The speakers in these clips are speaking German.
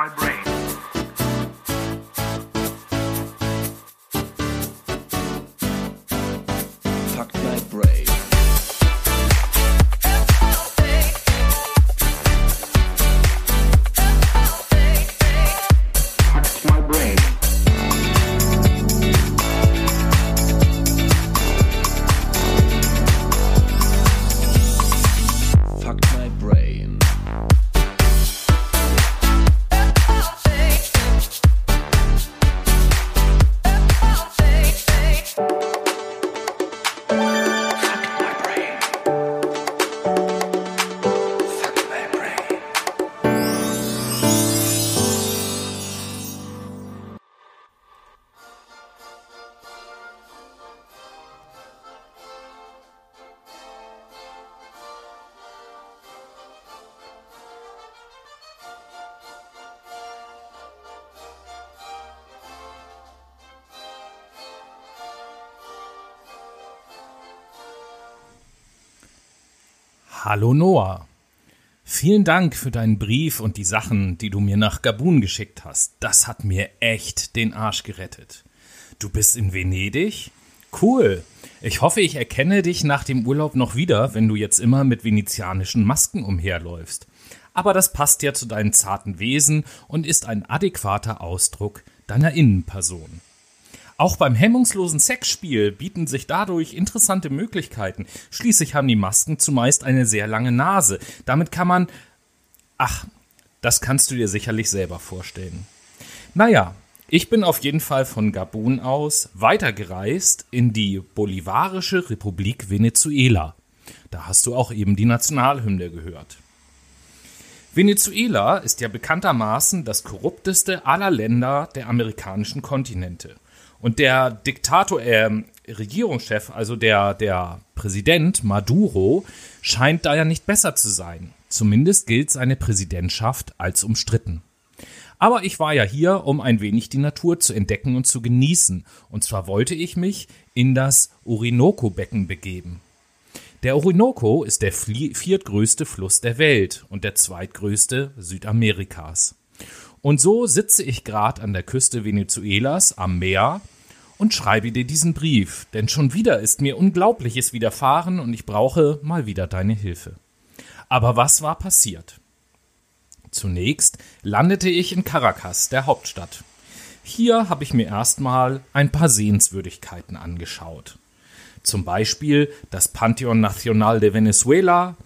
my brain. Hallo Noah. Vielen Dank für deinen Brief und die Sachen, die du mir nach Gabun geschickt hast. Das hat mir echt den Arsch gerettet. Du bist in Venedig? Cool. Ich hoffe, ich erkenne dich nach dem Urlaub noch wieder, wenn du jetzt immer mit venezianischen Masken umherläufst. Aber das passt ja zu deinem zarten Wesen und ist ein adäquater Ausdruck deiner Innenperson. Auch beim hemmungslosen Sexspiel bieten sich dadurch interessante Möglichkeiten. Schließlich haben die Masken zumeist eine sehr lange Nase. Damit kann man. Ach, das kannst du dir sicherlich selber vorstellen. Naja, ich bin auf jeden Fall von Gabun aus weitergereist in die Bolivarische Republik Venezuela. Da hast du auch eben die Nationalhymne gehört. Venezuela ist ja bekanntermaßen das korrupteste aller Länder der amerikanischen Kontinente. Und der Diktator, äh, Regierungschef, also der, der Präsident Maduro, scheint da ja nicht besser zu sein. Zumindest gilt seine Präsidentschaft als umstritten. Aber ich war ja hier, um ein wenig die Natur zu entdecken und zu genießen. Und zwar wollte ich mich in das Orinoco-Becken begeben. Der Orinoco ist der viertgrößte Fluss der Welt und der zweitgrößte Südamerikas. Und so sitze ich gerade an der Küste Venezuelas am Meer und schreibe dir diesen Brief, denn schon wieder ist mir Unglaubliches widerfahren und ich brauche mal wieder deine Hilfe. Aber was war passiert? Zunächst landete ich in Caracas, der Hauptstadt. Hier habe ich mir erstmal ein paar Sehenswürdigkeiten angeschaut. Zum Beispiel das Pantheon Nacional de Venezuela,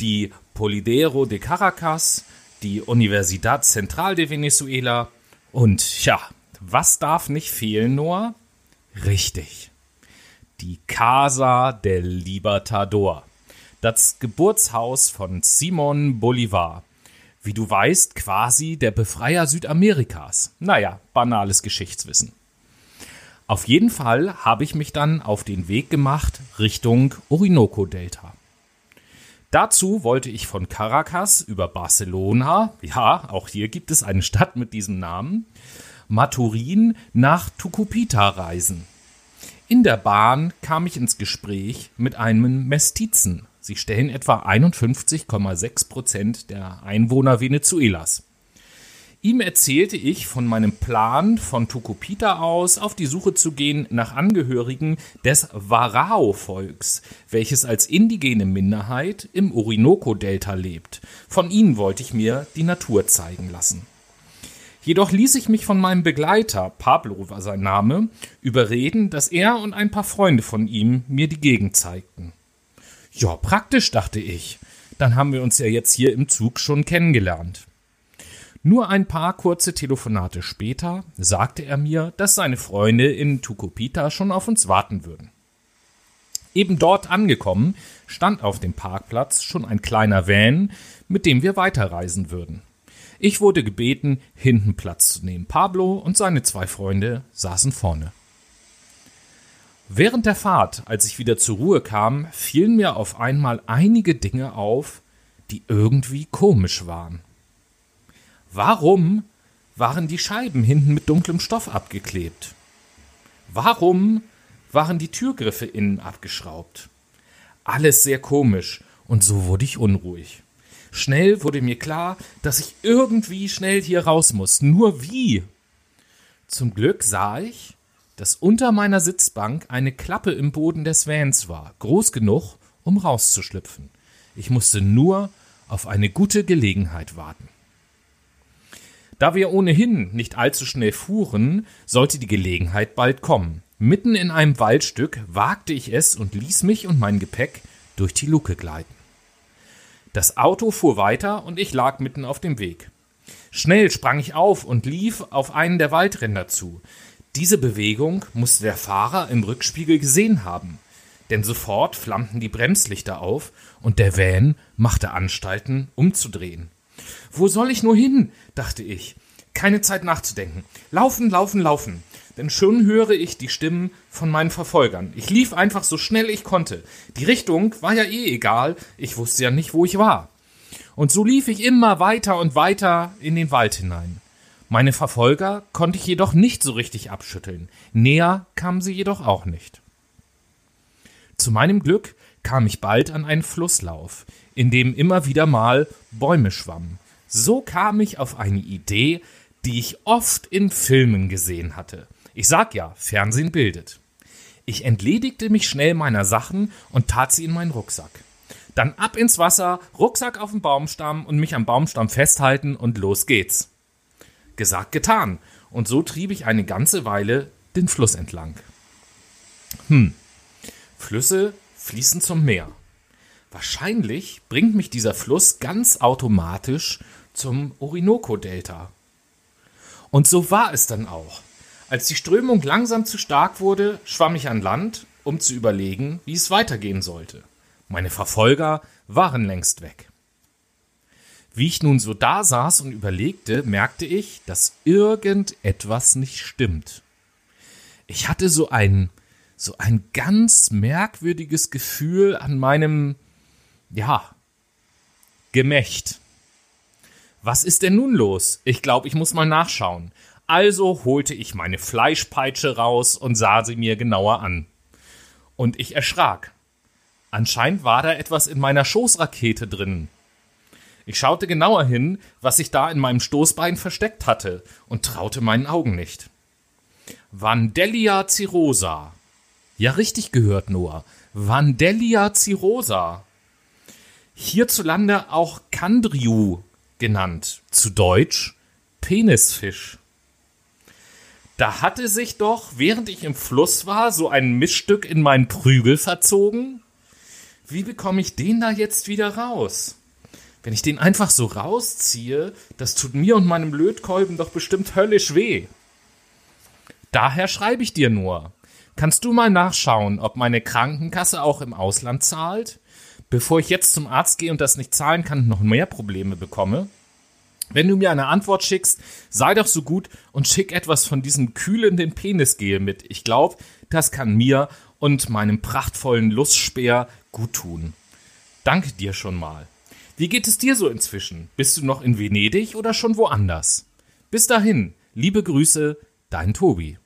die Polidero de Caracas, die Universidad Central de Venezuela und ja, was darf nicht fehlen, Noah? Richtig. Die Casa del Libertador. Das Geburtshaus von Simon Bolivar. Wie du weißt, quasi der Befreier Südamerikas. Naja, banales Geschichtswissen. Auf jeden Fall habe ich mich dann auf den Weg gemacht Richtung Orinoco-Delta. Dazu wollte ich von Caracas über Barcelona, ja, auch hier gibt es eine Stadt mit diesem Namen, Maturin nach Tucupita reisen. In der Bahn kam ich ins Gespräch mit einem Mestizen. Sie stellen etwa 51,6 Prozent der Einwohner Venezuelas. Ihm erzählte ich von meinem Plan, von Tucupita aus auf die Suche zu gehen nach Angehörigen des Warao-Volks, welches als indigene Minderheit im Orinoco-Delta lebt. Von ihnen wollte ich mir die Natur zeigen lassen. Jedoch ließ ich mich von meinem Begleiter, Pablo war sein Name, überreden, dass er und ein paar Freunde von ihm mir die Gegend zeigten. Ja, praktisch, dachte ich. Dann haben wir uns ja jetzt hier im Zug schon kennengelernt. Nur ein paar kurze Telefonate später sagte er mir, dass seine Freunde in Tucupita schon auf uns warten würden. Eben dort angekommen, stand auf dem Parkplatz schon ein kleiner Van, mit dem wir weiterreisen würden. Ich wurde gebeten, hinten Platz zu nehmen. Pablo und seine zwei Freunde saßen vorne. Während der Fahrt, als ich wieder zur Ruhe kam, fielen mir auf einmal einige Dinge auf, die irgendwie komisch waren. Warum waren die Scheiben hinten mit dunklem Stoff abgeklebt? Warum waren die Türgriffe innen abgeschraubt? Alles sehr komisch, und so wurde ich unruhig. Schnell wurde mir klar, dass ich irgendwie schnell hier raus muss. Nur wie? Zum Glück sah ich, dass unter meiner Sitzbank eine Klappe im Boden des Vans war, groß genug, um rauszuschlüpfen. Ich musste nur auf eine gute Gelegenheit warten. Da wir ohnehin nicht allzu schnell fuhren, sollte die Gelegenheit bald kommen. Mitten in einem Waldstück wagte ich es und ließ mich und mein Gepäck durch die Luke gleiten. Das Auto fuhr weiter und ich lag mitten auf dem Weg. Schnell sprang ich auf und lief auf einen der Waldränder zu. Diese Bewegung musste der Fahrer im Rückspiegel gesehen haben, denn sofort flammten die Bremslichter auf und der Van machte Anstalten, umzudrehen. Wo soll ich nur hin? dachte ich. Keine Zeit nachzudenken. Laufen, laufen, laufen. Denn schon höre ich die Stimmen von meinen Verfolgern. Ich lief einfach so schnell ich konnte. Die Richtung war ja eh egal, ich wusste ja nicht, wo ich war. Und so lief ich immer weiter und weiter in den Wald hinein. Meine Verfolger konnte ich jedoch nicht so richtig abschütteln. Näher kamen sie jedoch auch nicht. Zu meinem Glück kam ich bald an einen Flusslauf, in dem immer wieder mal Bäume schwammen. So kam ich auf eine Idee, die ich oft in Filmen gesehen hatte. Ich sag ja, Fernsehen bildet. Ich entledigte mich schnell meiner Sachen und tat sie in meinen Rucksack. Dann ab ins Wasser, Rucksack auf den Baumstamm und mich am Baumstamm festhalten und los geht's. Gesagt, getan. Und so trieb ich eine ganze Weile den Fluss entlang. Hm. Flüsse fließen zum Meer. Wahrscheinlich bringt mich dieser Fluss ganz automatisch zum Orinoco-Delta. Und so war es dann auch. Als die Strömung langsam zu stark wurde, schwamm ich an Land, um zu überlegen, wie es weitergehen sollte. Meine Verfolger waren längst weg. Wie ich nun so da saß und überlegte, merkte ich, dass irgendetwas nicht stimmt. Ich hatte so ein, so ein ganz merkwürdiges Gefühl an meinem, ja, Gemächt. Was ist denn nun los? Ich glaube, ich muss mal nachschauen. Also holte ich meine Fleischpeitsche raus und sah sie mir genauer an. Und ich erschrak. Anscheinend war da etwas in meiner Schoßrakete drin. Ich schaute genauer hin, was sich da in meinem Stoßbein versteckt hatte, und traute meinen Augen nicht. Vandellia cirosa. Ja, richtig gehört, Noah. Vandellia cirosa. Hierzulande auch Kandriu genannt. Zu Deutsch Penisfisch. Da hatte sich doch, während ich im Fluss war, so ein Missstück in meinen Prügel verzogen. Wie bekomme ich den da jetzt wieder raus? Wenn ich den einfach so rausziehe, das tut mir und meinem Lötkolben doch bestimmt höllisch weh. Daher schreibe ich dir nur. Kannst du mal nachschauen, ob meine Krankenkasse auch im Ausland zahlt? Bevor ich jetzt zum Arzt gehe und das nicht zahlen kann noch mehr Probleme bekomme? Wenn du mir eine Antwort schickst, sei doch so gut und schick etwas von diesem kühlenden Penisgel mit. Ich glaube, das kann mir und meinem prachtvollen Lustspeer gut tun. Danke dir schon mal. Wie geht es dir so inzwischen? Bist du noch in Venedig oder schon woanders? Bis dahin, liebe Grüße, dein Tobi.